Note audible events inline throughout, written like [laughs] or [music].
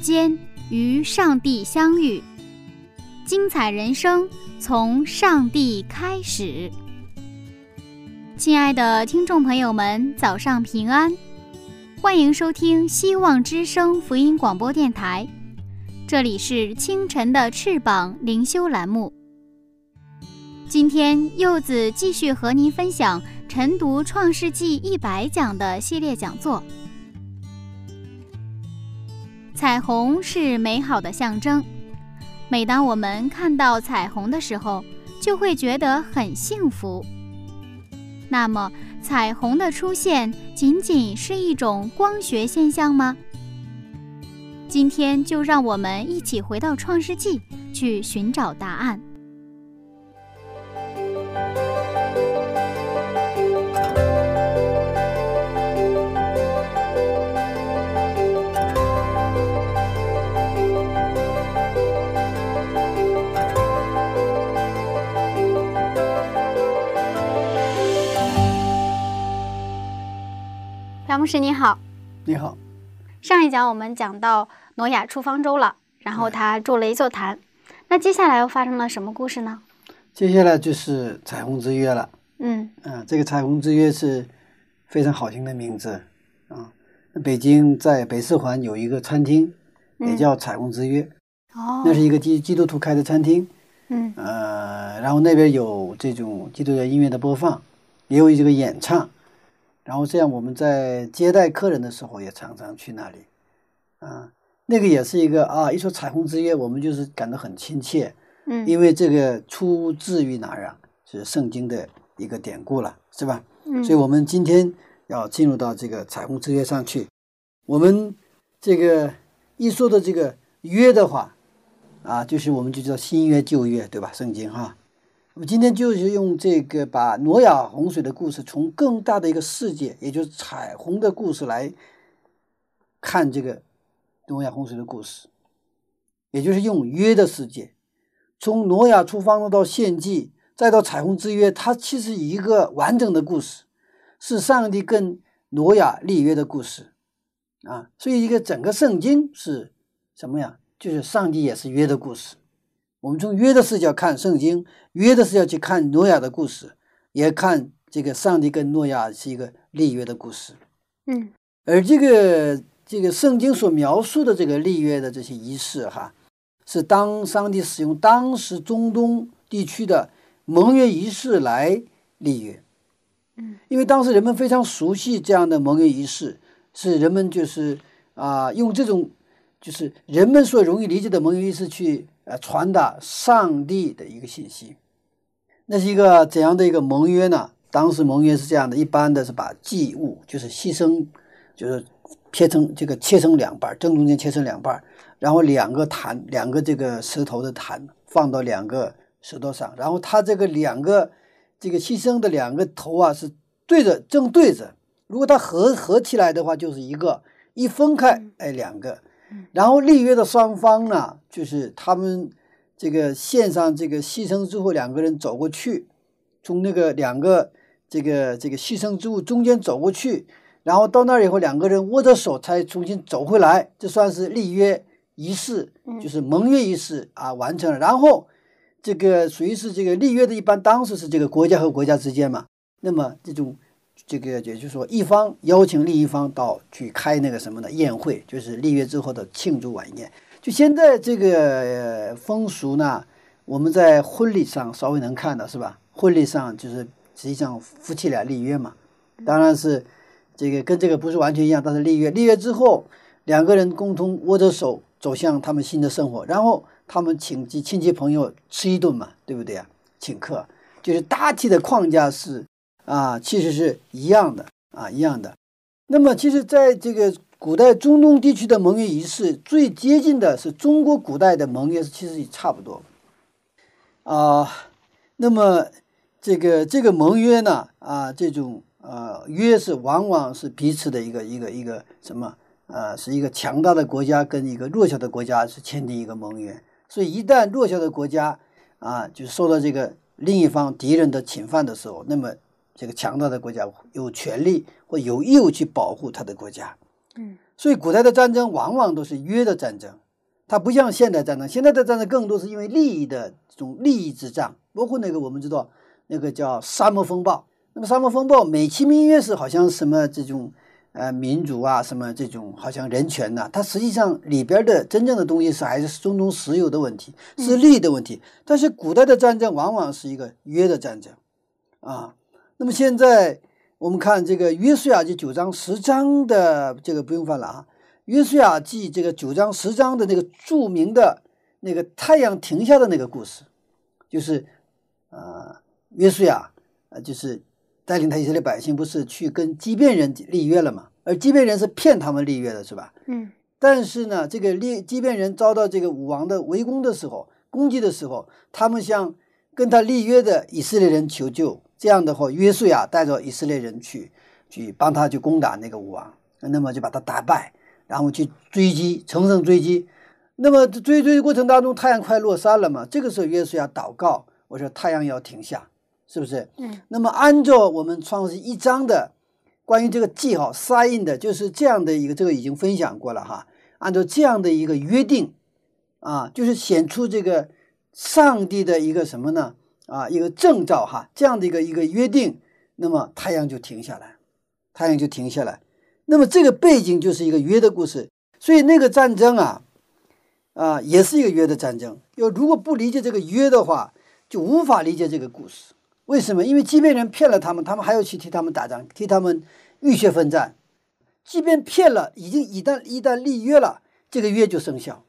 间与上帝相遇，精彩人生从上帝开始。亲爱的听众朋友们，早上平安，欢迎收听希望之声福音广播电台，这里是清晨的翅膀灵修栏目。今天柚子继续和您分享晨读创世纪一百讲的系列讲座。彩虹是美好的象征，每当我们看到彩虹的时候，就会觉得很幸福。那么，彩虹的出现仅仅是一种光学现象吗？今天就让我们一起回到创世纪，去寻找答案。师你好，你好。上一讲我们讲到挪亚出方舟了，然后他筑了一座坛。那接下来又发生了什么故事呢？接下来就是彩虹之约了。嗯嗯，这个彩虹之约是非常好听的名字啊。北京在北四环有一个餐厅，也叫彩虹之约。哦，那是一个基基督徒开的餐厅。嗯呃，然后那边有这种基督教音乐的播放，也有这个演唱。然后这样，我们在接待客人的时候也常常去那里，啊，那个也是一个啊，一说彩虹之约，我们就是感到很亲切，嗯，因为这个出自于哪儿啊？是圣经的一个典故了，是吧？嗯，所以我们今天要进入到这个彩虹之约上去。我们这个一说到这个约的话，啊，就是我们就叫新约旧约，对吧？圣经哈。我今天就是用这个把挪亚洪水的故事从更大的一个世界，也就是彩虹的故事来看这个挪亚洪水的故事，也就是用约的世界，从挪亚出方舟到献祭，再到彩虹之约，它其实一个完整的故事，是上帝跟挪亚立约的故事啊。所以一个整个圣经是什么呀？就是上帝也是约的故事。我们从约的视角看圣经，约的视角去看诺亚的故事，也看这个上帝跟诺亚是一个立约的故事。嗯，而这个这个圣经所描述的这个立约的这些仪式，哈，是当上帝使用当时中东地区的盟约仪式来立约。嗯，因为当时人们非常熟悉这样的盟约仪式，是人们就是啊用这种就是人们所容易理解的盟约仪式去。呃，传达上帝的一个信息，那是一个怎样的一个盟约呢？当时盟约是这样的，一般的是把祭物，就是牺牲，就是切成这个切成两半，正中间切成两半，然后两个坛，两个这个石头的坛放到两个石头上，然后它这个两个这个牺牲的两个头啊是对着正对着，如果它合合起来的话就是一个，一分开哎两个。然后立约的双方呢，就是他们这个献上这个牺牲之后，两个人走过去，从那个两个这个这个牺牲之物中间走过去，然后到那儿以后，两个人握着手才重新走回来，这算是立约仪式，就是盟约仪式啊完成了。然后这个属于是这个立约的，一般当时是这个国家和国家之间嘛，那么这种。这个也就是说，一方邀请另一方到去开那个什么的宴会，就是立约之后的庆祝晚宴。就现在这个风俗呢，我们在婚礼上稍微能看到，是吧？婚礼上就是实际上夫妻俩立约嘛，当然是这个跟这个不是完全一样，但是立约，立约之后两个人共同握着手走向他们新的生活，然后他们请及亲戚朋友吃一顿嘛，对不对啊？请客，就是大体的框架是啊，其实是一样的啊，一样的。那么，其实在这个古代中东地区的盟约仪式，最接近的是中国古代的盟约，其实也差不多啊。那么，这个这个盟约呢，啊，这种呃约是往往是彼此的一个一个一个什么？呃，是一个强大的国家跟一个弱小的国家是签订一个盟约，所以一旦弱小的国家啊，就受到这个另一方敌人的侵犯的时候，那么这个强大的国家有权利或有义务去保护他的国家。嗯，所以古代的战争往往都是约的战争，它不像现代战争，现在的战争更多是因为利益的这种利益之战，包括那个我们知道那个叫沙漠风暴，那么沙漠风暴美其名曰是好像什么这种。呃，民主啊，什么这种好像人权呐，它实际上里边的真正的东西是还是中东石油的问题，是利益的问题。但是古代的战争往往是一个约的战争，啊，那么现在我们看这个《约书亚记》九章十章的这个不用翻了啊，《约书亚记》这个九章十章的那个著名的那个太阳停下的那个故事，就是呃，约书亚呃，就是。带领他以色列百姓不是去跟畸变人立约了嘛？而畸变人是骗他们立约的，是吧？嗯。但是呢，这个立畸变人遭到这个武王的围攻的时候，攻击的时候，他们向跟他立约的以色列人求救。这样的话，约书亚带着以色列人去去帮他去攻打那个武王，那么就把他打败，然后去追击，乘胜追击。那么追追过程当中，太阳快落山了嘛？这个时候，约书亚祷告，我说太阳要停下。是不是？嗯，那么按照我们创世一章的关于这个记号 sign 的，就是这样的一个，这个已经分享过了哈。按照这样的一个约定啊，就是显出这个上帝的一个什么呢？啊，一个征兆哈，这样的一个一个约定，那么太阳就停下来，太阳就停下来。那么这个背景就是一个约的故事，所以那个战争啊，啊，也是一个约的战争。要如果不理解这个约的话，就无法理解这个故事。为什么？因为即便人骗了他们，他们还要去替他们打仗，替他们浴血奋战。即便骗了，已经一旦一旦立约了，这个约就生效。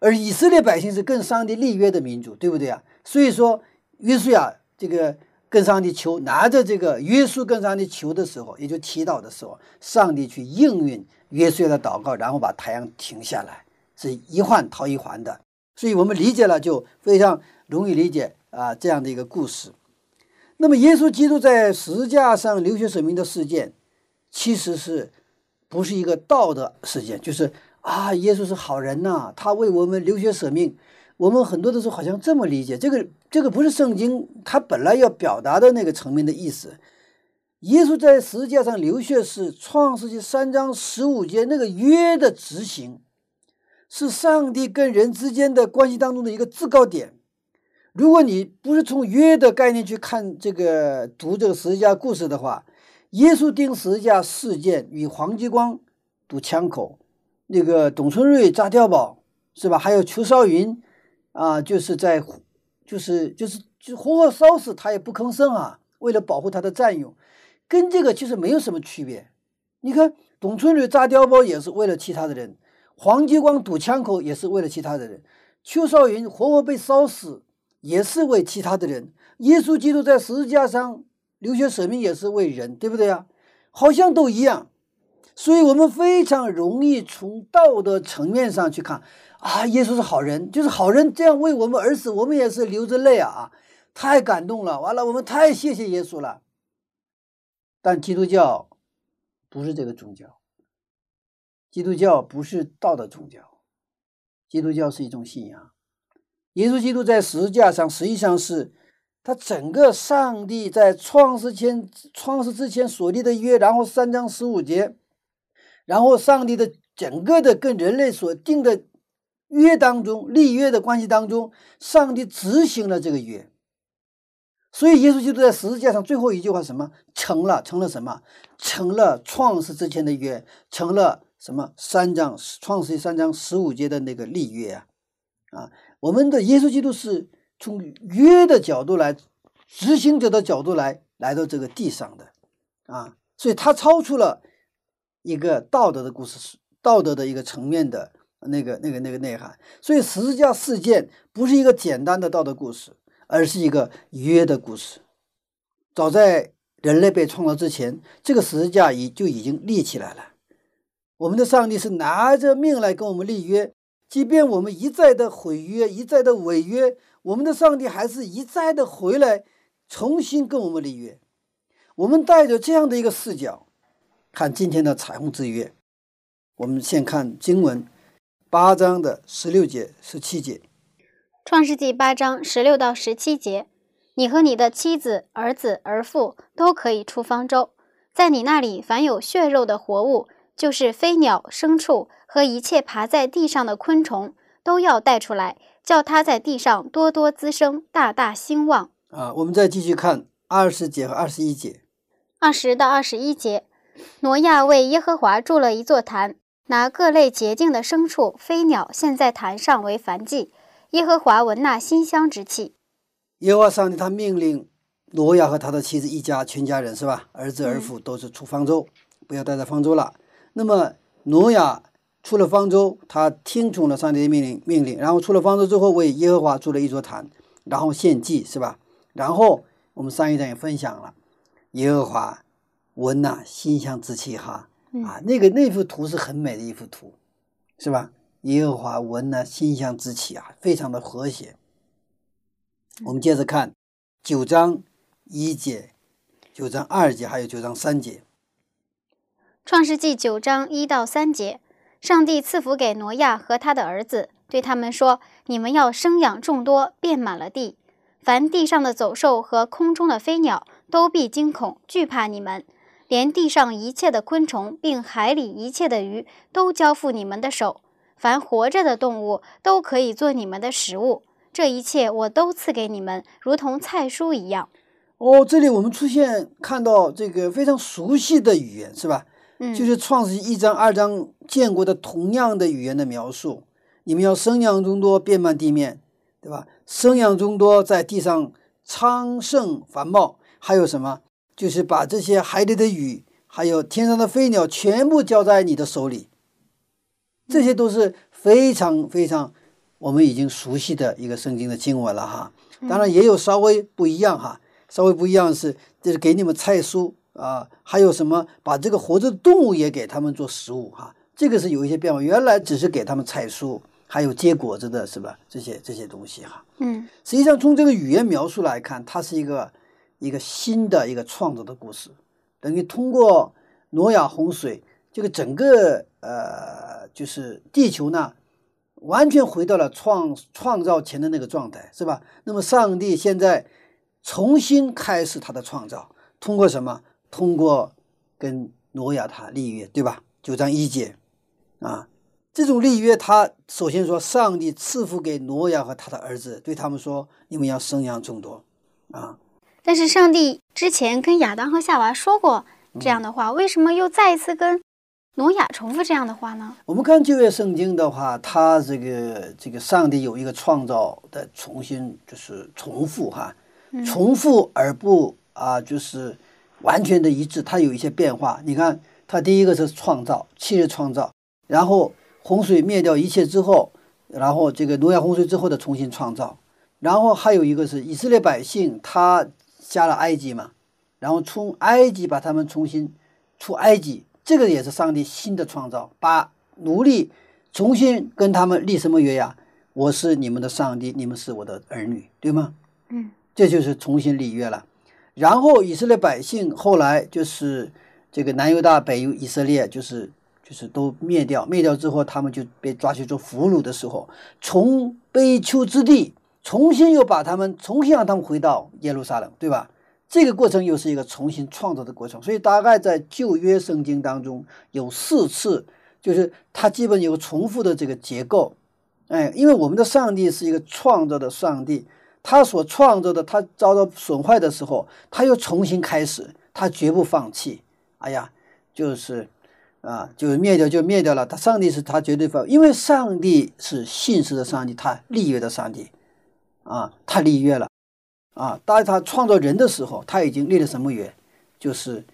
而以色列百姓是跟上帝立约的民族，对不对啊？所以说，约书亚这个跟上帝求，拿着这个约书跟上帝求的时候，也就祈祷的时候，上帝去应允约书亚的祷告，然后把太阳停下来，是一环套一环的。所以我们理解了，就非常容易理解啊这样的一个故事。那么，耶稣基督在十字架上流血舍命的事件，其实是不是一个道德事件？就是啊，耶稣是好人呐，他为我们流血舍命。我们很多的时候好像这么理解，这个这个不是圣经它本来要表达的那个层面的意思。耶稣在十字架上流血是创世纪三章十五节那个约的执行，是上帝跟人之间的关系当中的一个制高点。如果你不是从约的概念去看这个读这个十字架故事的话，耶稣钉十字架事件与黄继光堵枪口，那个董存瑞炸碉堡是吧？还有邱少云啊，就是在就是就是就活活烧死他也不吭声啊，为了保护他的战友，跟这个其实没有什么区别。你看董存瑞炸碉堡也是为了其他的人，黄继光堵枪口也是为了其他的人，邱少云活活被烧死。也是为其他的人，耶稣基督在十字架上流血舍命也是为人，对不对啊？好像都一样，所以我们非常容易从道德层面上去看啊，耶稣是好人，就是好人，这样为我们而死，我们也是流着泪啊，太感动了，完了，我们太谢谢耶稣了。但基督教不是这个宗教，基督教不是道德宗教，基督教是一种信仰。耶稣基督在十字架上，实际上是他整个上帝在创世前、创世之前所立的约，然后三章十五节，然后上帝的整个的跟人类所定的约当中，立约的关系当中，上帝执行了这个约。所以耶稣基督在十字架上最后一句话什么？成了，成了什么？成了创世之前的约，成了什么？三章创世三章十五节的那个立约啊，啊。我们的耶稣基督是从约的角度来，执行者的角度来来到这个地上的，啊，所以他超出了一个道德的故事，道德的一个层面的那个那个那个内涵。所以十字架事件不是一个简单的道德故事，而是一个约的故事。早在人类被创造之前，这个十字架已就已经立起来了。我们的上帝是拿着命来跟我们立约，即便我们一再的毁约、一再的违约，我们的上帝还是一再的回来重新跟我们立约。我们带着这样的一个视角看今天的彩虹之约。我们先看经文八章的十六节、十七节，《创世纪》八章十六到十七节：你和你的妻子、儿子、儿妇都可以出方舟，在你那里凡有血肉的活物。就是飞鸟、牲畜和一切爬在地上的昆虫，都要带出来，叫它在地上多多滋生，大大兴旺。啊，我们再继续看二十节和二十一节。二十到二十一节，挪亚为耶和华筑了一座坛，拿各类洁净的牲畜、飞鸟献在坛上为燔祭。耶和华闻那馨香之气。耶和华上帝他命令挪亚和他的妻子一家全家人是吧？儿子儿妇都是出方舟，不要待在方舟了。那么挪亚出了方舟，他听从了上帝的命令命令，然后出了方舟之后，为耶和华筑了一座坛，然后献祭，是吧？然后我们上一章也分享了，耶和华闻那馨香之气，哈啊，那个那幅图是很美的一幅图，是吧？耶和华闻呐馨香之气啊，非常的和谐。我们接着看九章一节、九章二节，还有九章三节。创世纪九章一到三节，上帝赐福给挪亚和他的儿子，对他们说：“你们要生养众多，遍满了地。凡地上的走兽和空中的飞鸟，都必惊恐惧怕你们；连地上一切的昆虫，并海里一切的鱼，都交付你们的手。凡活着的动物，都可以做你们的食物。这一切我都赐给你们，如同菜蔬一样。”哦，这里我们出现看到这个非常熟悉的语言，是吧？嗯就是创世一章二章见过的同样的语言的描述，你们要生养众多，遍满地面，对吧？生养众多，在地上昌盛繁茂，还有什么？就是把这些海里的鱼，还有天上的飞鸟，全部交在你的手里。这些都是非常非常我们已经熟悉的一个圣经的经文了哈。当然也有稍微不一样哈，稍微不一样是就是给你们菜蔬。啊，还有什么？把这个活着的动物也给他们做食物哈，这个是有一些变化。原来只是给他们菜蔬，还有结果子的是吧？这些这些东西哈。嗯，实际上从这个语言描述来看，它是一个一个新的一个创造的故事，等于通过挪亚洪水，这个整个呃，就是地球呢，完全回到了创创造前的那个状态，是吧？那么上帝现在重新开始他的创造，通过什么？通过跟挪亚他立约，对吧？九章一节，啊，这种立约，他首先说，上帝赐福给挪亚和他的儿子，对他们说，你们要生养众多，啊。但是上帝之前跟亚当和夏娃说过这样的话，为什么又再一次跟挪亚重复这样的话呢？我们看旧约圣经的话，他这个这个上帝有一个创造的重新就是重复哈，重复而不啊就是。完全的一致，它有一些变化。你看，它第一个是创造，七日创造，然后洪水灭掉一切之后，然后这个挪亚洪水之后的重新创造，然后还有一个是以色列百姓，他下了埃及嘛，然后从埃及把他们重新出埃及，这个也是上帝新的创造，把奴隶重新跟他们立什么约呀？我是你们的上帝，你们是我的儿女，对吗？嗯，这就是重新立约了。然后以色列百姓后来就是这个南犹大北犹以色列，就是就是都灭掉，灭掉之后他们就被抓去做俘虏的时候，从悲丘之地重新又把他们重新让他们回到耶路撒冷，对吧？这个过程又是一个重新创造的过程，所以大概在旧约圣经当中有四次，就是它基本有重复的这个结构，哎，因为我们的上帝是一个创造的上帝。他所创造的，他遭到损坏的时候，他又重新开始，他绝不放弃。哎呀，就是啊，就是灭掉就灭掉了。他上帝是他绝对放，因为上帝是信实的上帝，他立约的上帝啊，他立约了啊。当他创造人的时候，他已经立了什么约？就是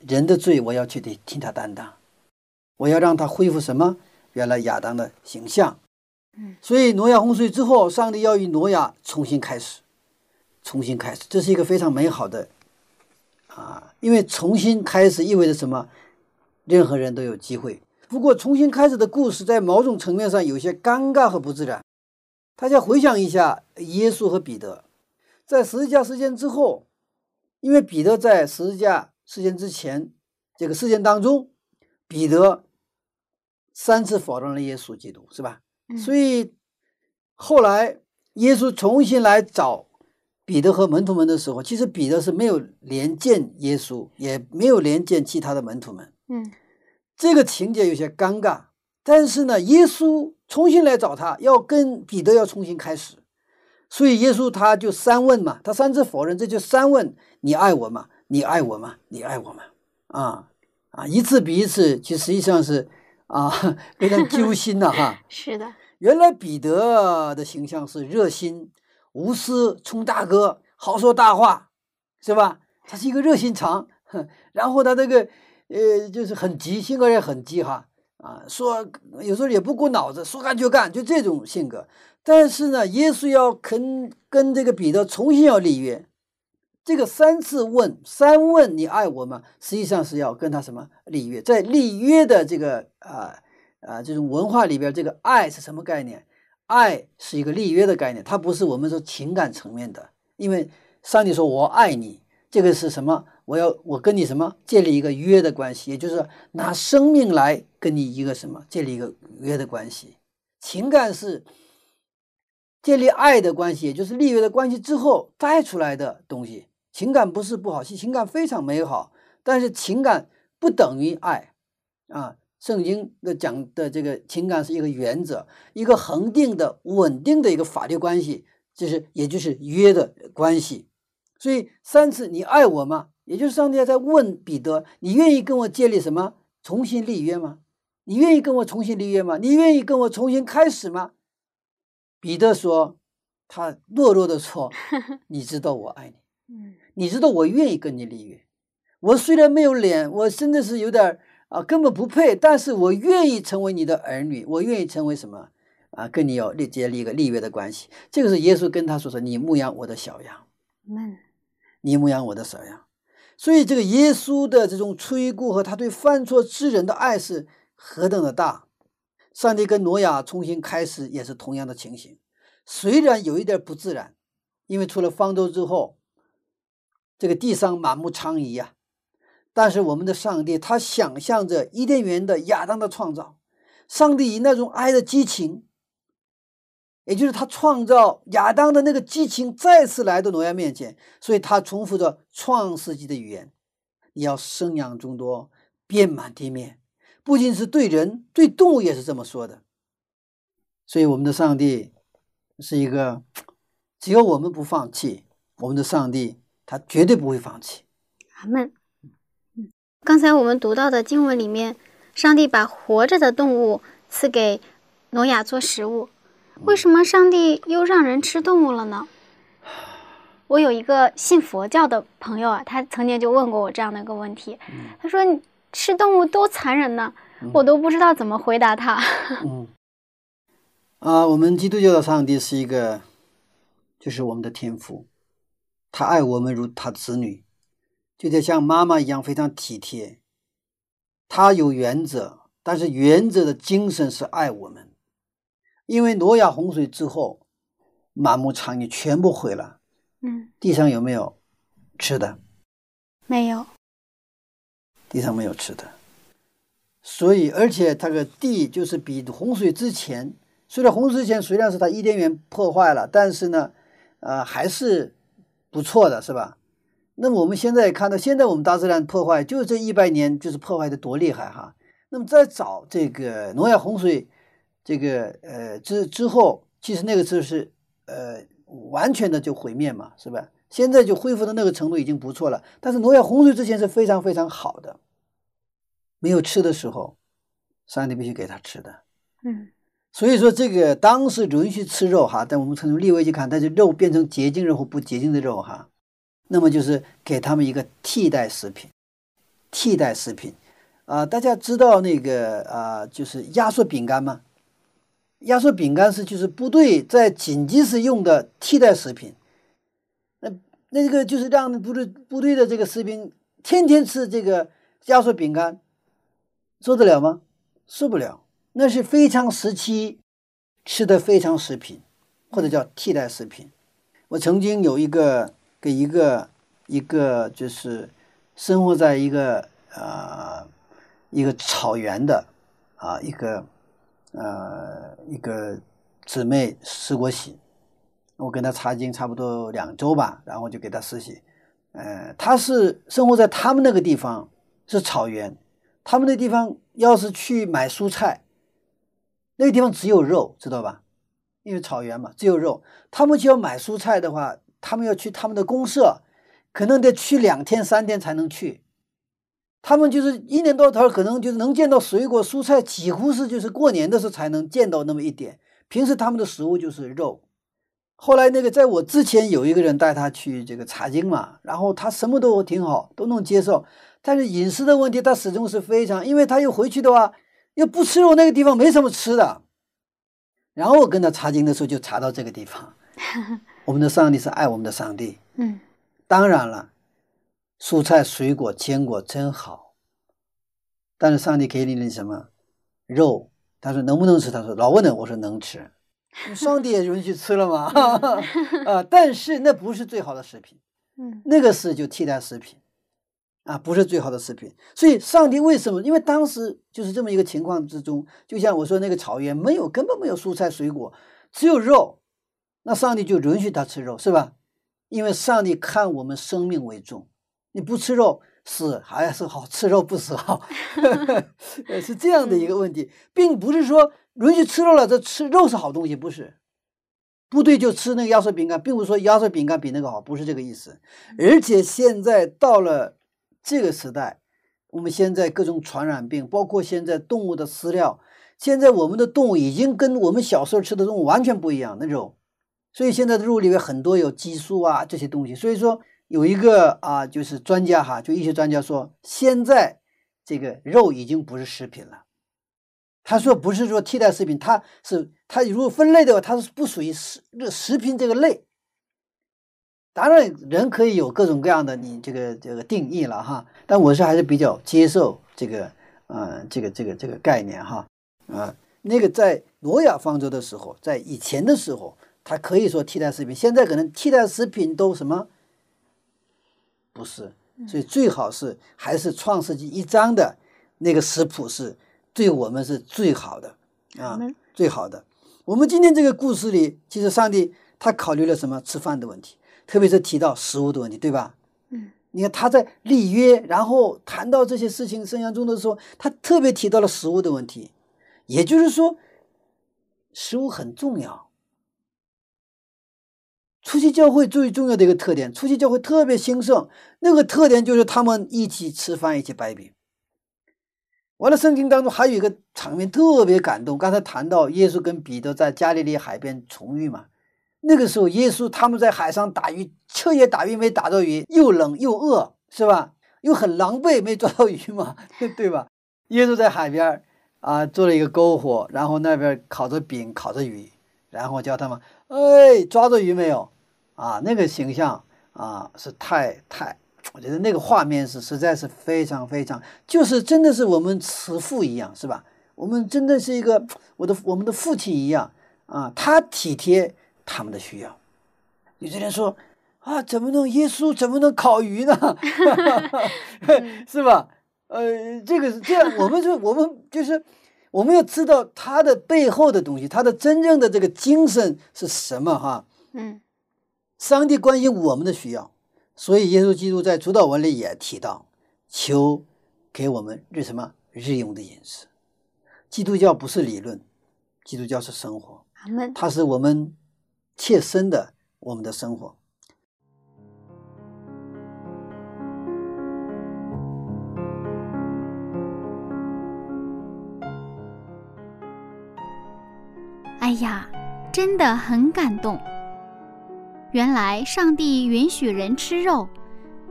人的罪，我要去得替他担当，我要让他恢复什么？原来亚当的形象。嗯，所以挪亚洪水之后，上帝要与挪亚重新开始，重新开始，这是一个非常美好的啊，因为重新开始意味着什么？任何人都有机会。不过，重新开始的故事在某种层面上有些尴尬和不自然。大家回想一下，耶稣和彼得在十字架事件之后，因为彼得在十字架事件之前这个事件当中，彼得三次否认了耶稣基督，是吧？所以后来耶稣重新来找彼得和门徒们的时候，其实彼得是没有连见耶稣，也没有连见其他的门徒们。嗯。这个情节有些尴尬，但是呢，耶稣重新来找他，要跟彼得要重新开始，所以耶稣他就三问嘛，他三次否认，这就三问：你爱我吗？你爱我吗？你爱我吗？啊啊，一次比一次，其实实际上是啊 [laughs] 非常揪心的哈。[laughs] 是的，原来彼得的形象是热心、无私、充大哥、好说大话，是吧？他是一个热心肠，然后他这个。呃，就是很急，性格也很急哈啊，说有时候也不顾脑子，说干就干，就这种性格。但是呢，耶稣要肯跟这个彼得重新要立约，这个三次问三问你爱我吗？实际上是要跟他什么立约？在立约的这个啊啊这种文化里边，这个爱是什么概念？爱是一个立约的概念，它不是我们说情感层面的，因为上帝说我爱你，这个是什么？我要我跟你什么建立一个约的关系，也就是拿生命来跟你一个什么建立一个约的关系。情感是建立爱的关系，也就是立约的关系之后带出来的东西。情感不是不好，是情感非常美好，但是情感不等于爱啊。圣经的讲的这个情感是一个原则，一个恒定的、稳定的一个法律关系，就是也就是约的关系。所以三次，你爱我吗？也就是上帝在问彼得：“你愿意跟我建立什么？重新立约吗？你愿意跟我重新立约吗？你愿意跟我重新开始吗？”彼得说：“他懦弱的说，你知道我爱你，[laughs] 你知道我愿意跟你立约。我虽然没有脸，我真的是有点啊，根本不配，但是我愿意成为你的儿女，我愿意成为什么啊？跟你有立建立一个立约的关系。这个是耶稣跟他说说：你牧养我的小羊，你牧养我的小羊。”所以，这个耶稣的这种吹顾和他对犯错之人的爱是何等的大。上帝跟挪亚重新开始也是同样的情形，虽然有一点不自然，因为出了方舟之后，这个地上满目疮痍呀。但是我们的上帝他想象着伊甸园的亚当的创造，上帝以那种爱的激情。也就是他创造亚当的那个激情再次来到挪亚面前，所以他重复着创世纪的语言：“你要生养众多，遍满地面。”不仅是对人，对动物也是这么说的。所以我们的上帝是一个，只要我们不放弃，我们的上帝他绝对不会放弃。阿门。刚才我们读到的经文里面，上帝把活着的动物赐给挪亚做食物。为什么上帝又让人吃动物了呢？我有一个信佛教的朋友啊，他曾经就问过我这样的一个问题。他说：“你吃动物多残忍呢？”我都不知道怎么回答他。嗯，啊，我们基督教的上帝是一个，就是我们的天父，他爱我们如他子女，就得像妈妈一样非常体贴。他有原则，但是原则的精神是爱我们。因为挪亚洪水之后，满目疮痍全部毁了。嗯，地上有没有吃的？没有，地上没有吃的。所以，而且这个地就是比洪水之前，虽然洪水之前虽然是它伊甸园破坏了，但是呢，呃，还是不错的，是吧？那么我们现在看到，现在我们大自然破坏，就这一百年，就是破坏的多厉害哈。那么再找这个挪亚洪水。这个呃之之后，其实那个时候是呃完全的就毁灭嘛，是吧？现在就恢复到那个程度已经不错了。但是挪亚洪水之前是非常非常好的，没有吃的时候，上帝必须给他吃的。嗯，所以说这个当时允许吃肉哈，但我们从立位去看，它是肉变成洁净肉或不洁净的肉哈，那么就是给他们一个替代食品，替代食品啊，大家知道那个啊，就是压缩饼干吗？压缩饼干是就是部队在紧急时用的替代食品。那那个就是让部队部队的这个士兵天天吃这个压缩饼干，受得了吗？受不了。那是非常时期吃的非常食品，或者叫替代食品。我曾经有一个给一个一个就是生活在一个呃一个草原的啊一个呃一个姊妹施过洗，我跟她查经差不多两周吧，然后就给她施洗。呃，她是生活在他们那个地方是草原，他们那地方要是去买蔬菜。那个地方只有肉，知道吧？因为草原嘛，只有肉。他们就要买蔬菜的话，他们要去他们的公社，可能得去两天三天才能去。他们就是一年到头可能就是能见到水果蔬菜，几乎是就是过年的时候才能见到那么一点。平时他们的食物就是肉。后来那个在我之前有一个人带他去这个查经嘛，然后他什么都挺好，都能接受。但是饮食的问题，他始终是非常，因为他又回去的话。又不吃肉，那个地方没什么吃的。然后我跟他查经的时候，就查到这个地方。[laughs] 我们的上帝是爱我们的上帝。嗯，当然了，蔬菜、水果、坚果真好。但是上帝给你的什么肉？他说能不能吃？他说老问的，我说能吃。[laughs] 上帝也允许吃了嘛？[laughs] 啊，但是那不是最好的食品。嗯，那个是就替代食品。啊，不是最好的食品，所以上帝为什么？因为当时就是这么一个情况之中，就像我说那个草原没有，根本没有蔬菜水果，只有肉，那上帝就允许他吃肉，是吧？因为上帝看我们生命为重，你不吃肉死还是好，吃肉不死好，[laughs] 是这样的一个问题，并不是说允许吃肉了，这吃肉是好东西，不是？部队就吃那个压缩饼干，并不是说压缩饼干比那个好，不是这个意思。而且现在到了。这个时代，我们现在各种传染病，包括现在动物的饲料，现在我们的动物已经跟我们小时候吃的动物完全不一样那种，所以现在的肉里面很多有激素啊这些东西。所以说有一个啊，就是专家哈，就医学专家说，现在这个肉已经不是食品了。他说不是说替代食品，它是它如果分类的话，它是不属于食食品这个类。当然，人可以有各种各样的你这个这个定义了哈，但我是还是比较接受这个，嗯，这个这个这个概念哈，啊，那个在诺亚方舟的时候，在以前的时候，它可以说替代食品，现在可能替代食品都什么？不是，所以最好是还是创世纪一章的那个食谱是对我们是最好的啊，最好的。我们今天这个故事里，其实上帝他考虑了什么？吃饭的问题。特别是提到食物的问题，对吧？嗯，你看他在立约，然后谈到这些事情生涯中的时候，他特别提到了食物的问题，也就是说，食物很重要。初期教会最重要的一个特点，初期教会特别兴盛，那个特点就是他们一起吃饭，一起摆饼。完了，圣经当中还有一个场面特别感动，刚才谈到耶稣跟彼得在加利利海边重遇嘛。那个时候，耶稣他们在海上打鱼，彻夜打鱼没打到鱼，又冷又饿，是吧？又很狼狈，没抓到鱼嘛，[laughs] 对吧？耶稣在海边啊，做了一个篝火，然后那边烤着饼，烤着鱼，然后叫他们，哎，抓着鱼没有？啊，那个形象啊，是太太，我觉得那个画面是实在是非常非常，就是真的是我们慈父一样，是吧？我们真的是一个我的我们的父亲一样啊，他体贴。他们的需要，有些人说啊，怎么能耶稣怎么能烤鱼呢？[laughs] 是吧？呃，这个是这样，我们就我们就是我们要知道他的背后的东西，他的真正的这个精神是什么？哈，嗯，上帝关心我们的需要，所以耶稣基督在主导文里也提到，求给我们日什么日用的饮食。基督教不是理论，基督教是生活，它是我们。切身的我们的生活。哎呀，真的很感动。原来上帝允许人吃肉，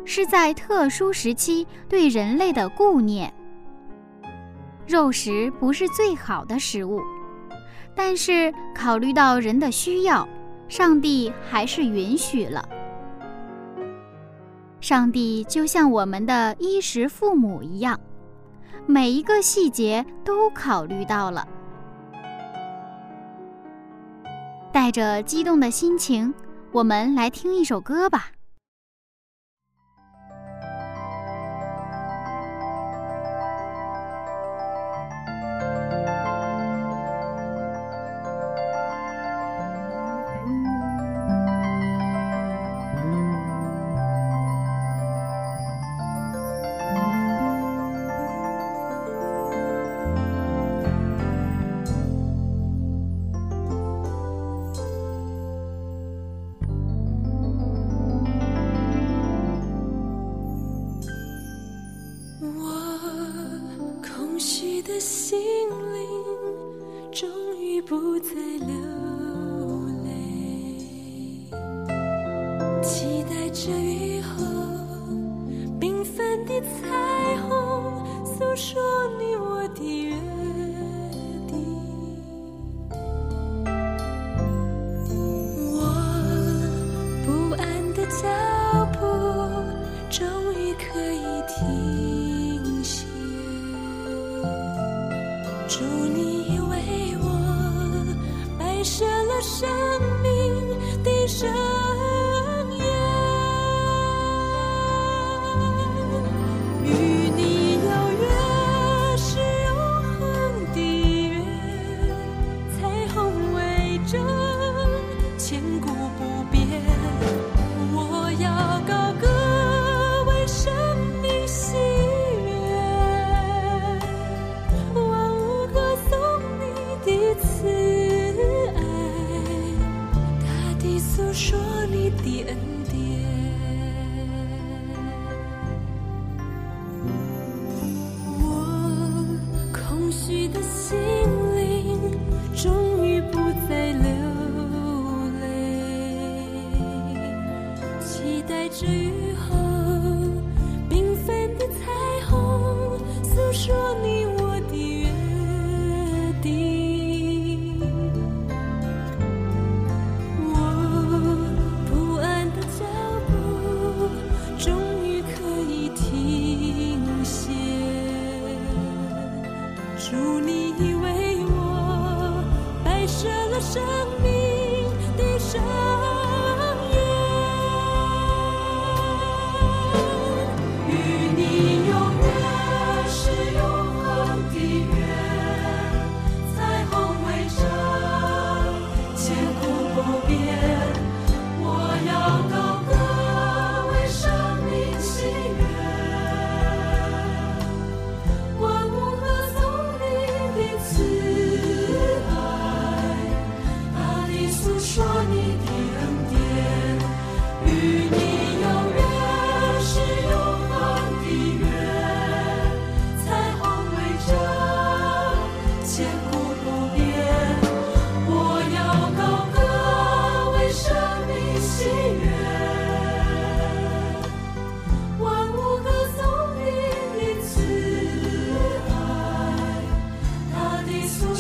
是在特殊时期对人类的顾念。肉食不是最好的食物，但是考虑到人的需要。上帝还是允许了。上帝就像我们的衣食父母一样，每一个细节都考虑到了。带着激动的心情，我们来听一首歌吧。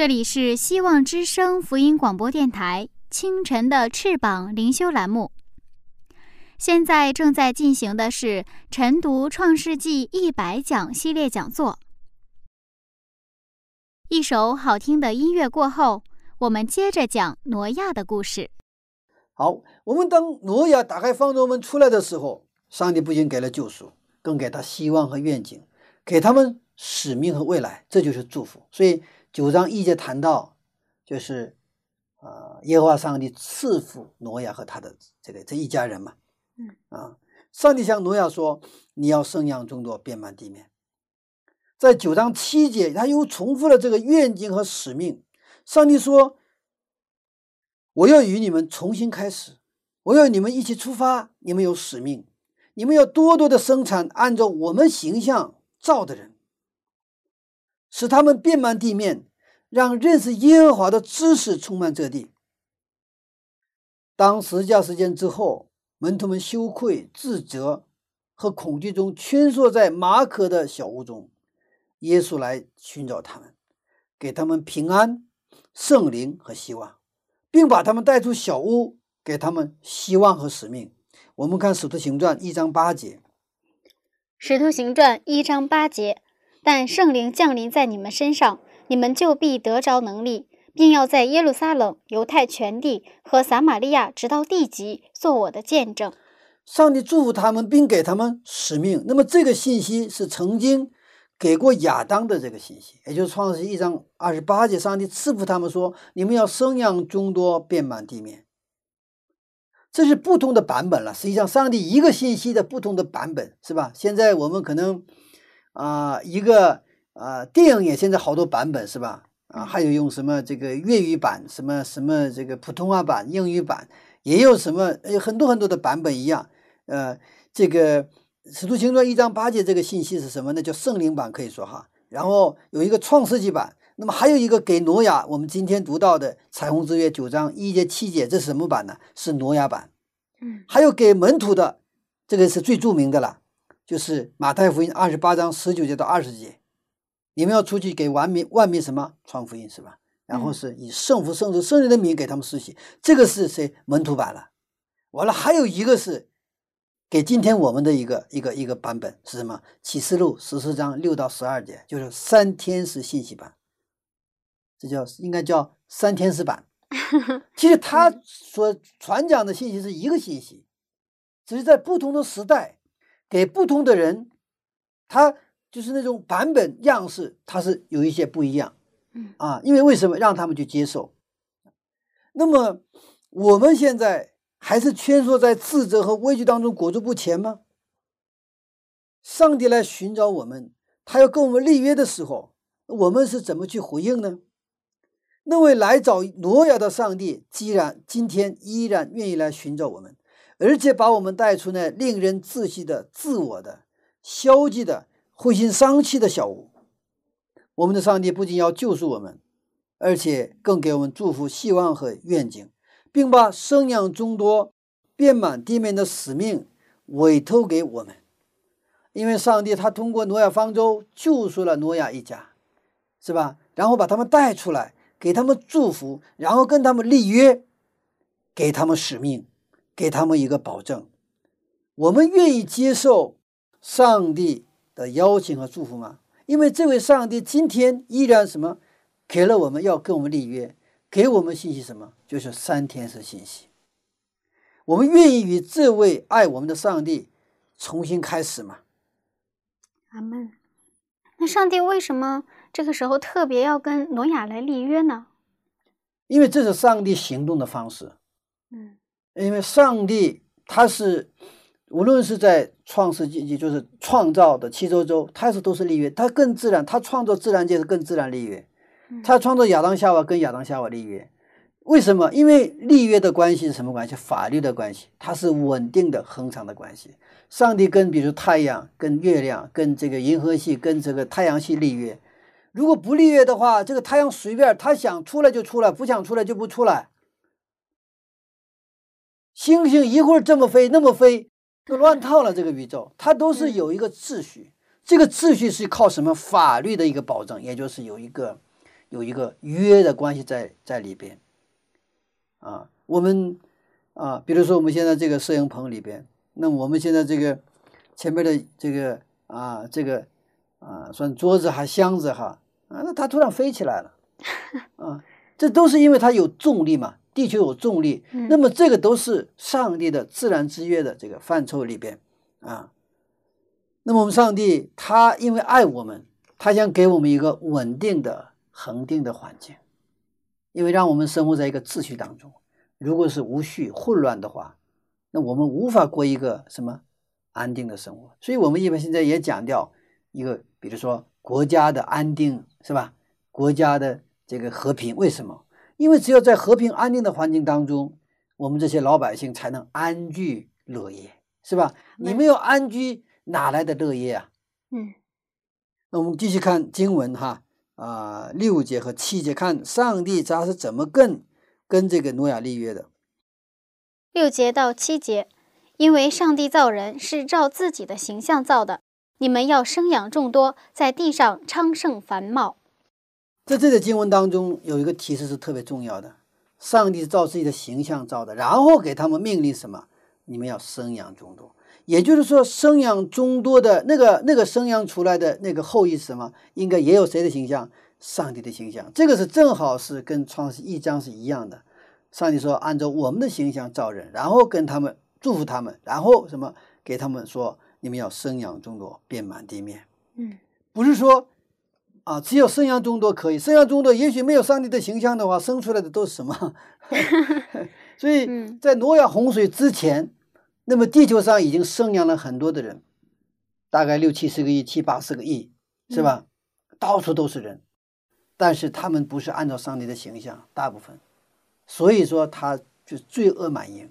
这里是希望之声福音广播电台清晨的翅膀灵修栏目。现在正在进行的是晨读创世纪一百讲系列讲座。一首好听的音乐过后，我们接着讲挪亚的故事。好，我们当挪亚打开方舟门出来的时候，上帝不仅给了救赎，更给他希望和愿景，给他们。使命和未来，这就是祝福。所以九章一节谈到，就是啊，耶和华上帝赐福挪亚和他的这个这一家人嘛。嗯啊，上帝向挪亚说：“你要生养众多，遍满地面。”在九章七节，他又重复了这个愿景和使命。上帝说：“我要与你们重新开始，我要你们一起出发，你们有使命，你们要多多的生产按照我们形象造的人，使他们遍满地面，让认识耶和华的知识充满这地。当十架时间之后，门徒们羞愧、自责和恐惧中蜷缩在马可的小屋中，耶稣来寻找他们，给他们平安、圣灵和希望，并把他们带出小屋，给他们希望和使命。我们看《使徒行传》一章八节，《使徒行传》一章八节，但圣灵降临在你们身上，你们就必得着能力，并要在耶路撒冷、犹太全地和撒玛利亚直到地极做我的见证。上帝祝福他们，并给他们使命。那么这个信息是曾经给过亚当的这个信息，也就是《创世记》一章二十八节，上帝赐福他们说：“你们要生养众多，遍满地面。”这是不同的版本了。实际上，上帝一个信息的不同的版本，是吧？现在我们可能啊，一个啊，电影也现在好多版本，是吧？啊，还有用什么这个粤语版，什么什么这个普通话版、英语版，也有什么有很多很多的版本一样。呃，这个《使徒行传》一章八节这个信息是什么呢？叫圣灵版，可以说哈。然后有一个创世纪版，那么还有一个给挪亚，我们今天读到的《彩虹之约》九章一节七节，这是什么版呢？是挪亚版。嗯，还有给门徒的，这个是最著名的了，就是马太福音二十八章十九节到二十节，你们要出去给万民万民什么传福音是吧？然后是以圣父、圣子、圣灵的名给他们施洗，这个是谁门徒版了？完了，还有一个是给今天我们的一个一个一个版本是什么？启示录十四章六到十二节，就是三天使信息版，这叫应该叫三天使版。[laughs] 其实他所传讲的信息是一个信息，只是在不同的时代给不同的人，他就是那种版本样式，它是有一些不一样。嗯啊，因为为什么让他们去接受？那么我们现在还是蜷缩在自责和畏惧当中裹足不前吗？上帝来寻找我们，他要跟我们立约的时候，我们是怎么去回应呢？那位来找挪亚的上帝，既然今天依然愿意来寻找我们，而且把我们带出那令人窒息的、自我的、消极的、灰心丧气的小屋，我们的上帝不仅要救赎我们，而且更给我们祝福、希望和愿景，并把生养众多、遍满地面的使命委托给我们。因为上帝他通过挪亚方舟救赎了挪亚一家，是吧？然后把他们带出来。给他们祝福，然后跟他们立约，给他们使命，给他们一个保证。我们愿意接受上帝的邀请和祝福吗？因为这位上帝今天依然什么，给了我们要跟我们立约，给我们信息什么？就是三天是信息。我们愿意与这位爱我们的上帝重新开始吗？阿门。那上帝为什么？这个时候特别要跟挪亚来立约呢，因为这是上帝行动的方式。嗯，因为上帝他是无论是在创世纪，就是创造的七周周，他是都是立约，他更自然，他创造自然界是更自然立约。他创造亚当夏娃跟亚当夏娃立约，为什么？因为立约的关系是什么关系？法律的关系，它是稳定的、恒长的关系。上帝跟比如太阳、跟月亮、跟这个银河系、跟这个太阳系立约。如果不立约的话，这个太阳随便他想出来就出来，不想出来就不出来。星星一会儿这么飞那么飞，都乱套了。这个宇宙它都是有一个秩序，这个秩序是靠什么法律的一个保证，也就是有一个有一个约的关系在在里边。啊，我们啊，比如说我们现在这个摄影棚里边，那我们现在这个前面的这个啊这个。啊，算桌子还箱子哈啊，那它突然飞起来了，[laughs] 啊，这都是因为它有重力嘛，地球有重力，那么这个都是上帝的自然之约的这个范畴里边啊。那么我们上帝他因为爱我们，他想给我们一个稳定的、恒定的环境，因为让我们生活在一个秩序当中。如果是无序、混乱的话，那我们无法过一个什么安定的生活。所以我们一般现在也讲掉一个。比如说国家的安定是吧？国家的这个和平，为什么？因为只有在和平安定的环境当中，我们这些老百姓才能安居乐业，是吧？你没有安居，哪来的乐业啊？嗯那我们继续看经文哈，啊、六节和七节，看上帝他是怎么跟跟这个挪亚立约的。六节到七节，因为上帝造人是照自己的形象造的，你们要生养众多，在地上昌盛繁茂。在这个经文当中，有一个提示是特别重要的：上帝是照自己的形象造的，然后给他们命令什么？你们要生养众多。也就是说，生养众多的那个那个生养出来的那个后裔是什么？应该也有谁的形象？上帝的形象。这个是正好是跟创世一章是一样的。上帝说，按照我们的形象造人，然后跟他们祝福他们，然后什么？给他们说，你们要生养众多，遍满地面。嗯不是说啊，只有生养众多可以，生养众多也许没有上帝的形象的话，生出来的都是什么？[laughs] 所以嗯在挪亚洪水之前，那么地球上已经生养了很多的人，大概六七十个亿、七八十个亿，是吧？到处都是人，但是他们不是按照上帝的形象，大部分，所以说他就罪恶满盈，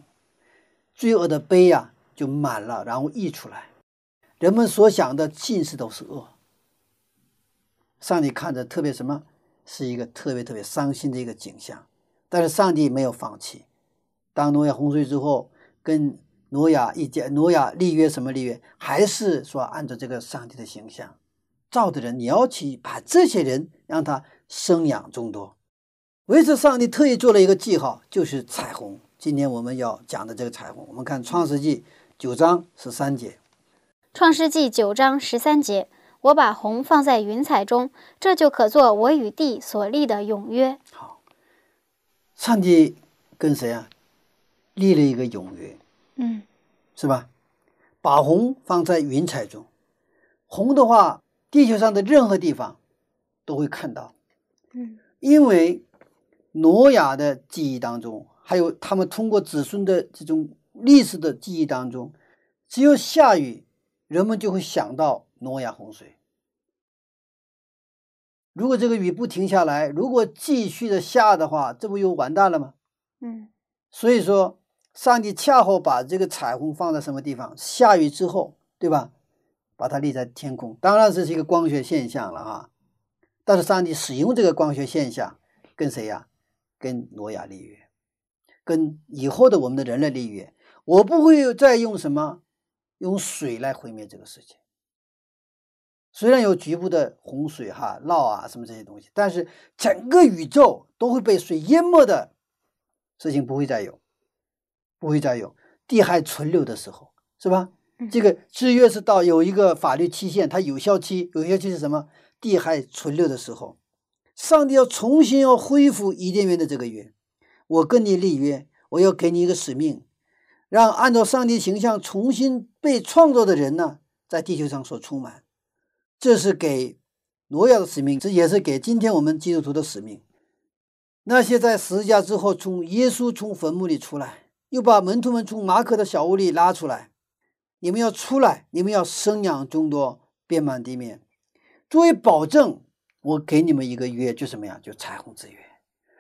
罪恶的杯呀、就满了，然后溢出来。人们所想的尽是都是恶。上帝看着特别什么，是一个特别特别伤心的一个景象。但是上帝没有放弃。当挪亚洪水之后，跟挪亚一家挪亚立约什么立约？还是说按照这个上帝的形象造的人，你要去把这些人让他生养众多。为此，上帝特意做了一个记号，就是彩虹。今天我们要讲的这个彩虹，我们看创世纪九章十三节。创世纪九章十三节，我把红放在云彩中，这就可做我与地所立的永约。好上帝跟谁啊立了一个永约，嗯是吧？把红放在云彩中，红的话，地球上的任何地方都会看到，嗯因为挪亚的记忆当中，还有他们通过子孙的这种历史的记忆当中，只有下雨，人们就会想到挪亚洪水。如果这个雨不停下来，如果继续的下的话，这不又完蛋了吗？嗯所以说，上帝恰好把这个彩虹放在什么地方？下雨之后，对吧？把它立在天空，当然这是一个光学现象了啊。但是上帝使用这个光学现象，跟谁呀？跟挪亚立约，跟以后的我们的人类立约。我不会再用什么用水来毁灭这个世界。虽然有局部的洪水哈、涝啊什么这些东西，但是整个宇宙都会被水淹没的事情不会再有，不会再有。地还存留的时候，是吧？嗯这个制约是到有一个法律期限，它有效期，有效期是什么？地还存留的时候，上帝要重新要恢复伊甸园的这个约。我跟你立约，我要给你一个使命，让按照上帝形象重新被创造的人呢，在地球上所充满。这是给挪亚的使命，这也是给今天我们基督徒的使命。那些在十字架之后从耶稣从坟墓里出来，又把门徒们从马可的小屋里拉出来，你们要出来，你们要生养众多，遍满地面。作为保证，我给你们一个约，就什么呀？就彩虹之约。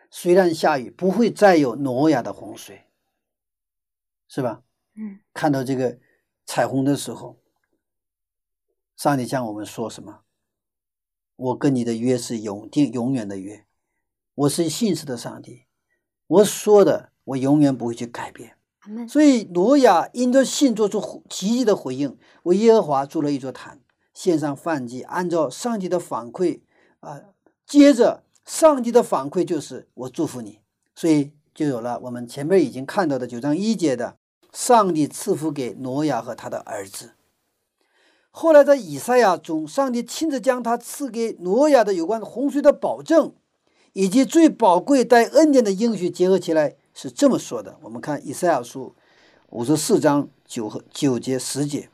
虽然下雨，不会再有挪亚的洪水，是吧？嗯看到这个彩虹的时候，上帝向我们说什么？我跟你的约是永定、永远的约，我是信实的上帝，我说的我永远不会去改变。所以挪亚因着信做出回奇迹的回应，为耶和华筑了一座坛，献上燔祭，按照上帝的反馈啊、接着上帝的反馈就是我祝福你，所以就有了我们前面已经看到的九章一节的上帝赐福给挪亚和他的儿子。后来在以赛亚中，上帝亲自将他赐给挪亚的有关洪水的保证，以及最宝贵带恩典的应许结合起来，是这么说的。我们看以赛亚书五十四章九和九节十节。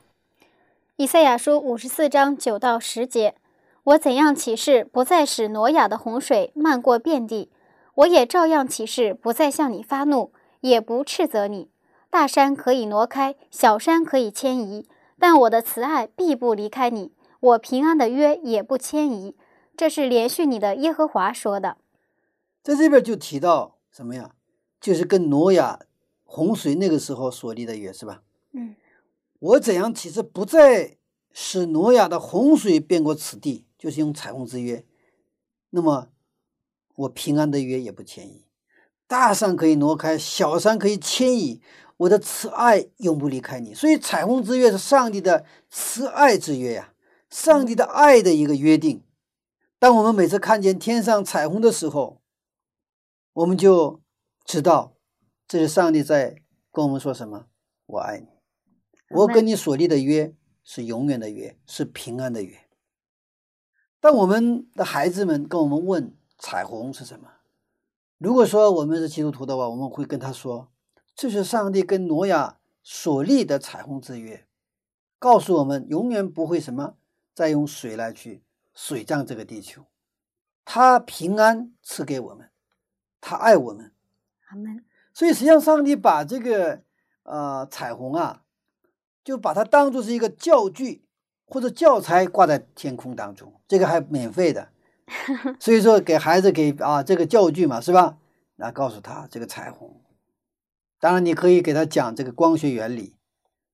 以赛亚书五十四章九到十节：我怎样起誓，不再使挪亚的洪水漫过遍地；我也照样起誓，不再向你发怒，也不斥责你。大山可以挪开，小山可以迁移，但我的慈爱必不离开你，我平安的约也不迁移。这是连续你的耶和华说的。在这边就提到什么呀？就是跟挪亚洪水那个时候所立的约是吧？嗯我怎样其实不再使挪亚的洪水变过此地，就是用彩虹之约。那么我平安的约也不迁移，大山可以挪开，小山可以迁移，我的慈爱永不离开你。所以彩虹之约是上帝的慈爱之约呀，上帝的爱的一个约定。当我们每次看见天上彩虹的时候，我们就知道这是上帝在跟我们说什么：“我爱你，我跟你所立的约是永远的约，是平安的约。”当我们的孩子们跟我们问彩虹是什么，如果说我们是基督徒的话，我们会跟他说：“这是上帝跟挪亚所立的彩虹之约，告诉我们永远不会什么再用水来去水葬这个地球，他平安赐给我们。”他爱我们，阿门。所以实际上，上帝把这个呃彩虹啊，就把它当做是一个教具或者教材挂在天空当中，这个还免费的。[laughs] 所以说，给孩子给啊这个教具嘛，是吧？来告诉他这个彩虹。当然，你可以给他讲这个光学原理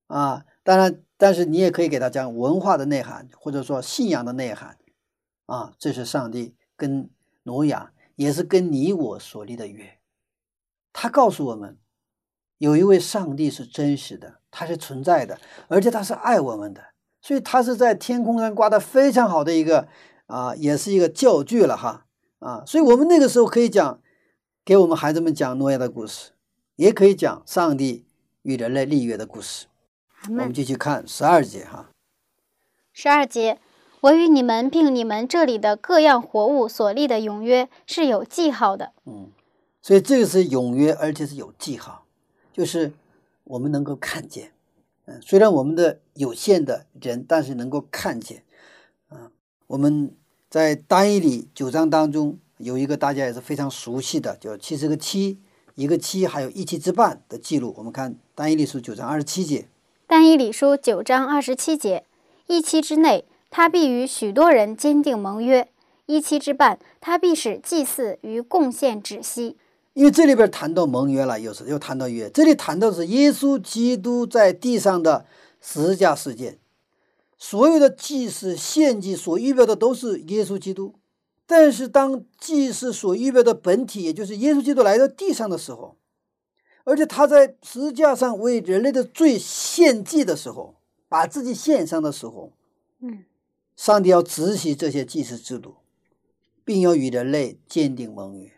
啊。当然，但是你也可以给他讲文化的内涵，或者说信仰的内涵啊。这是上帝跟挪亚。也是跟你我所立的约，他告诉我们，有一位上帝是真实的，他是存在的，而且他是爱我们的，所以他是在天空上挂的非常好的一个啊，也是一个教具了哈啊，所以我们那个时候可以讲，给我们孩子们讲诺亚的故事，也可以讲上帝与人类立约的故事。我们继续看十二节哈，十二节。我与你们并你们这里的各样活物所立的永约是有记号的。嗯，所以这个是永约，而且是有记号，就是我们能够看见。嗯，虽然我们的有限的人，但是能够看见。啊，我们在单一里九章当中有一个大家也是非常熟悉的，叫七十个七，一个期，还有一期之半的记录。我们看单一里书九章二十七节。单一里书九章二十七节，一期之内。他必与许多人坚定盟约，一期之半，他必使祭祀与贡献止息。因为这里边谈到盟约了，又是又谈到约。这里谈到的是耶稣基督在地上的十字架事件，所有的祭祀献祭所预表的都是耶稣基督。但是当祭祀所预备的本体，也就是耶稣基督来到地上的时候，而且他在十字架上为人类的罪献祭的时候，把自己献上的时候，嗯。上帝要执行这些祭祀制度，并要与人类坚定盟约。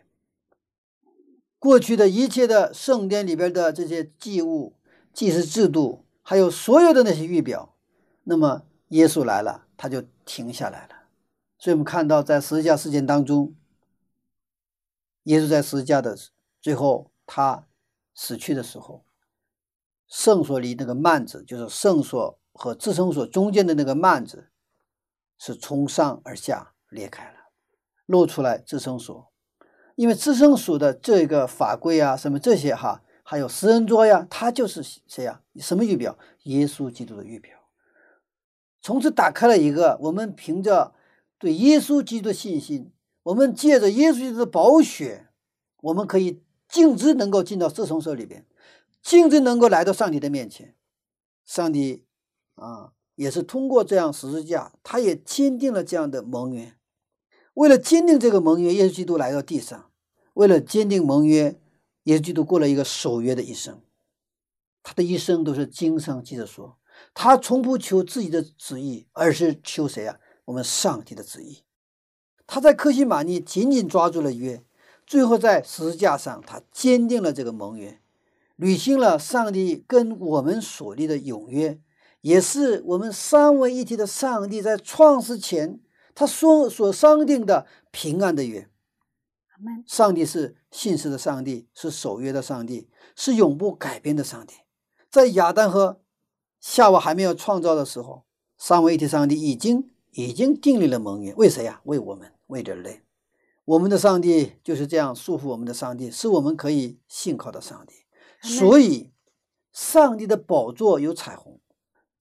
过去的一切的圣殿里边的这些祭物、祭祀制度，还有所有的那些预表，那么耶稣来了，他就停下来了。所以我们看到，在十字架事件当中，耶稣在十字架的最后，他死去的时候，圣所里那个幔子，就是圣所和至圣所中间的那个幔子。是从上而下裂开了，露出来自生所，因为自生所的这个法规啊，什么这些哈，还有食人桌呀，它就是谁呀？什么预表？耶稣基督的预表。从此打开了一个，我们凭着对耶稣基督的信心，我们借着耶稣基督的宝血，我们可以径直能够进到自生所里边，径直能够来到上帝的面前。上帝啊！也是通过这样十字架，他也坚定了这样的盟约。为了坚定这个盟约，耶稣基督来到地上。为了坚定盟约，耶稣基督过了一个守约的一生。他的一生都是经上记着说，他从不求自己的旨意，而是求谁啊？我们上帝的旨意。他在克西玛尼紧紧抓住了约，最后在十字架上，他坚定了这个盟约，履行了上帝跟我们所立的永约。也是我们三位一体的上帝在创世前，他说所商定的平安的约。上帝是信实的上帝，是守约的上帝，是永不改变的上帝。在亚当和夏娃还没有创造的时候，三位一体上帝已经已经订立了盟约。为谁呀？为我们，为人类。我们的上帝就是这样束缚我们的上帝，是我们可以信靠的上帝。所以，上帝的宝座有彩虹。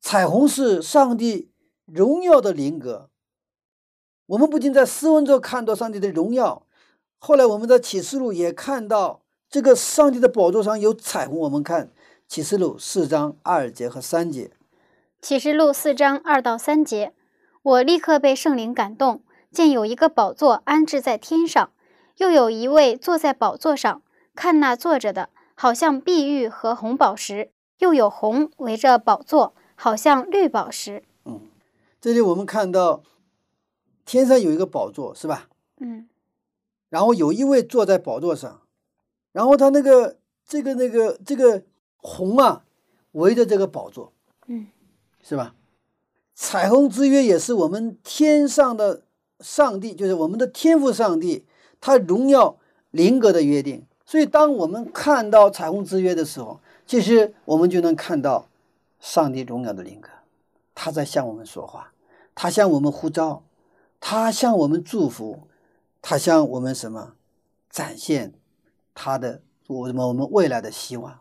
彩虹是上帝荣耀的灵格。我们不仅在诗文中看到上帝的荣耀，后来我们在启示录也看到这个上帝的宝座上有彩虹。我们看启示录四章二节和三节，启示录四章二到三节，我立刻被圣灵感动，见有一个宝座安置在天上，又有一位坐在宝座上，看那坐着的，好像碧玉和红宝石，又有红围着宝座，好像绿宝石。嗯，这里我们看到天上有一个宝座，是吧？嗯然后有一位坐在宝座上，然后他那个这个那个这个红啊，围着这个宝座，嗯是吧？彩虹之约也是我们天上的上帝，就是我们的天赋上帝，他荣耀灵格的约定。所以，当我们看到彩虹之约的时候，其实我们就能看到上帝荣耀的灵格，他在向我们说话，他向我们呼召，他向我们祝福，他向我们什么展现他的我们我们未来的希望。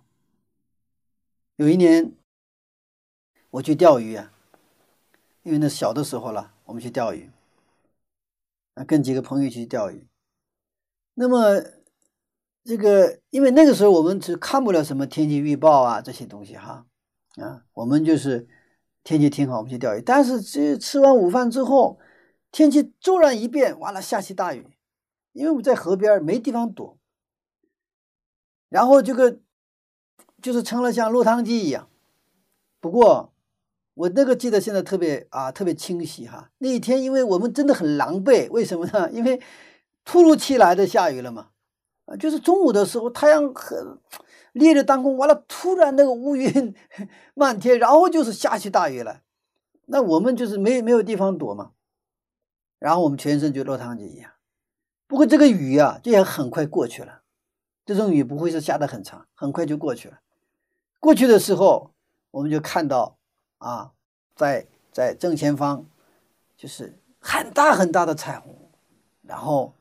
有一年，我去钓鱼啊，因为那小的时候了，我们去钓鱼，啊，跟几个朋友去钓鱼。那么，这个因为那个时候我们只看不了什么天气预报啊这些东西哈，啊，我们就是天气挺好，我们去钓鱼。但是这吃完午饭之后，天气骤然一变，完了下起大雨，因为我们在河边没地方躲，然后这个就是成了像落汤鸡一样。不过我那个记得现在特别啊特别清晰哈。那一天因为我们真的很狼狈，为什么呢？[laughs] 因为突如其来的下雨了嘛，啊，就是中午的时候太阳很烈日当空，完了突然那个乌云 [laughs] 漫天，然后就是下起大雨来，那我们就是没没有地方躲嘛，然后我们全身就落汤鸡一样。不过这个雨啊，这也很快过去了，这种雨不会是下得很长，很快就过去了。过去的时候，我们就看到啊，在在正前方，就是很大很大的彩虹，然后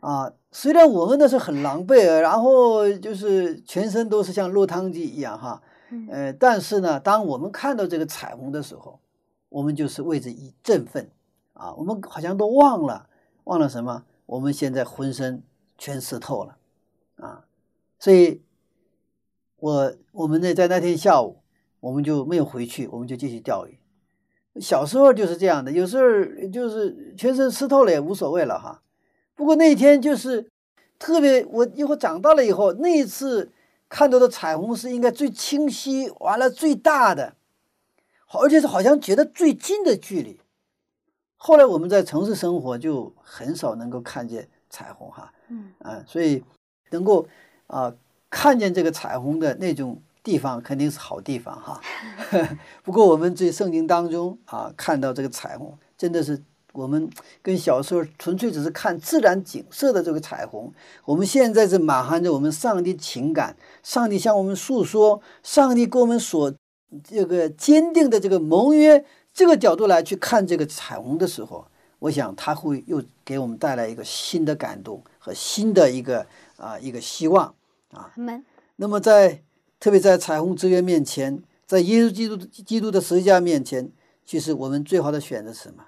啊，虽然我们那是很狼狈，然后就是全身都是像落汤鸡一样哈，呃，但是呢，当我们看到这个彩虹的时候，我们就是为之一振奋啊，我们好像都忘了忘了什么，我们现在浑身全湿透了啊，所以，我我们呢在那天下午，我们就没有回去，我们就继续钓鱼。小时候就是这样的，有时候就是全身湿透了也无所谓了哈。不过那天就是特别，我以后长大了以后，那一次看到的彩虹是应该最清晰，完了最大的，好，而且是好像觉得最近的距离。后来我们在城市生活，就很少能够看见彩虹哈，嗯啊，所以能够啊看见这个彩虹的那种地方，肯定是好地方哈。[laughs] 不过我们这圣经当中啊看到这个彩虹，真的是我们跟小时候纯粹只是看自然景色的这个彩虹，我们现在是满含着我们上帝情感，上帝向我们诉说，上帝给我们所这个坚定的这个盟约。这个角度来去看这个彩虹的时候，我想它会又给我们带来一个新的感动和新的一个啊一个希望啊。那么在特别在彩虹之约面前，在耶稣基督基督的十字架面前，其实我们最好的选择是什么？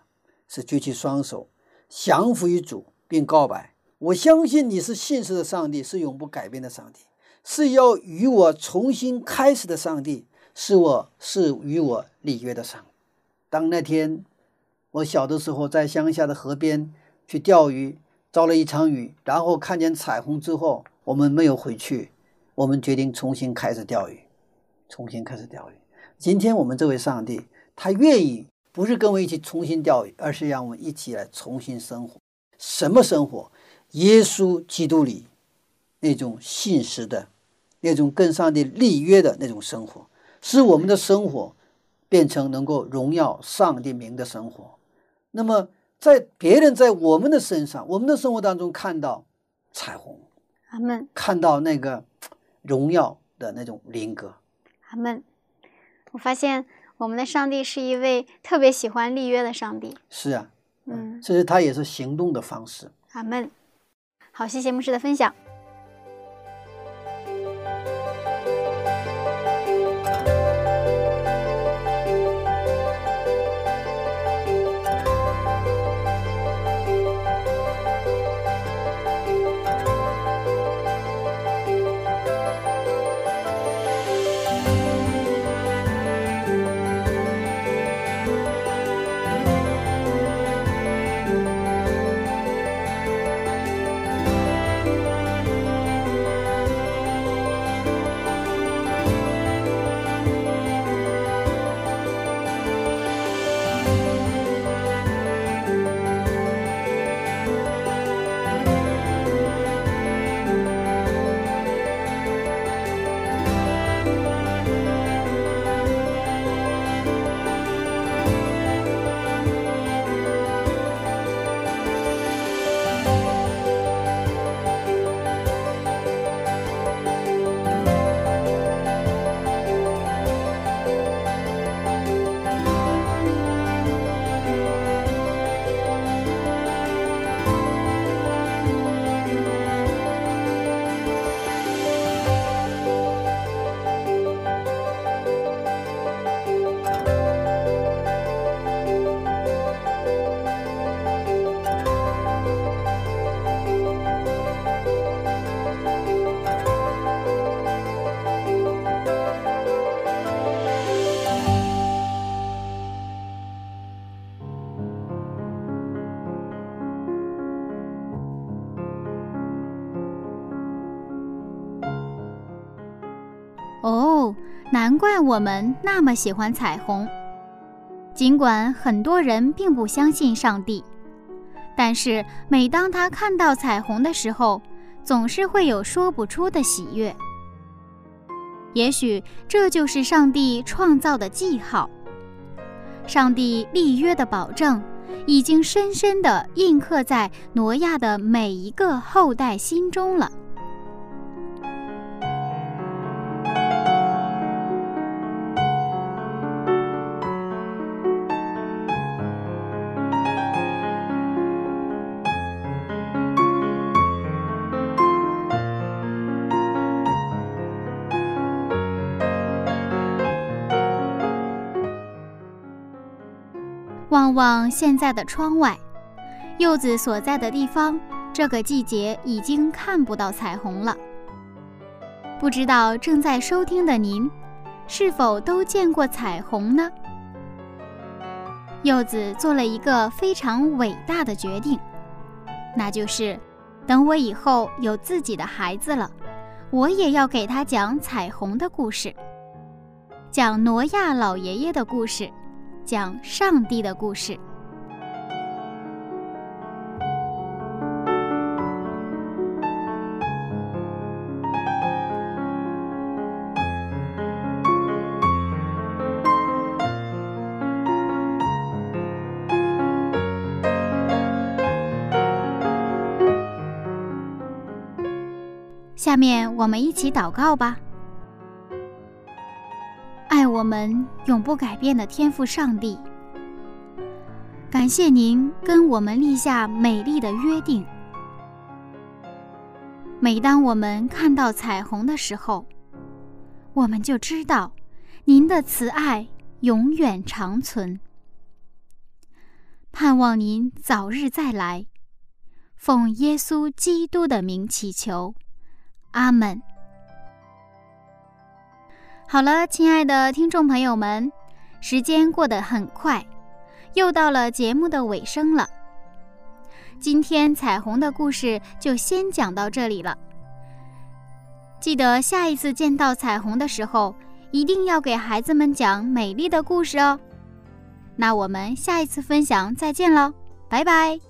是举起双手，降服于主，并告白：我相信你是信实的上帝，是永不改变的上帝，是要与我重新开始的上帝，是我是与我立约的上帝。当那天我小的时候在乡下的河边去钓鱼，遭了一场雨，然后看见彩虹之后，我们没有回去，我们决定重新开始钓鱼，重新开始钓鱼。今天我们这位上帝，他愿意不是跟我一起重新钓鱼，而是让我们一起来重新生活。什么生活？耶稣基督里那种信实的、那种跟上帝立约的那种生活，使我们的生活。变成能够荣耀上帝名的生活，那么在别人在我们的身上，我们的生活当中看到彩虹，阿门，看到那个荣耀的那种灵格，阿门。我发现我们的上帝是一位特别喜欢立约的上帝。是啊，嗯，其实他也是行动的方式。阿门。好，谢谢牧师的分享。怪我们那么喜欢彩虹。尽管很多人并不相信上帝，但是每当他看到彩虹的时候，总是会有说不出的喜悦。也许这就是上帝创造的记号。上帝立约的保证，已经深深地印刻在挪亚的每一个后代心中了。望望现在的窗外，柚子所在的地方，这个季节已经看不到彩虹了。不知道正在收听的您，是否都见过彩虹呢？柚子做了一个非常伟大的决定，那就是等我以后有自己的孩子了，我也要给他讲彩虹的故事，讲挪亚老爷爷的故事。讲上帝的故事。下面我们一起祷告吧。我们永不改变的天赋，上帝，感谢您跟我们立下美丽的约定。每当我们看到彩虹的时候，我们就知道您的慈爱永远长存。盼望您早日再来，奉耶稣基督的名祈求，阿门。好了，亲爱的听众朋友们，时间过得很快，又到了节目的尾声了。今天彩虹的故事就先讲到这里了。记得下一次见到彩虹的时候，一定要给孩子们讲美丽的故事哦。那我们下一次分享再见喽，拜拜。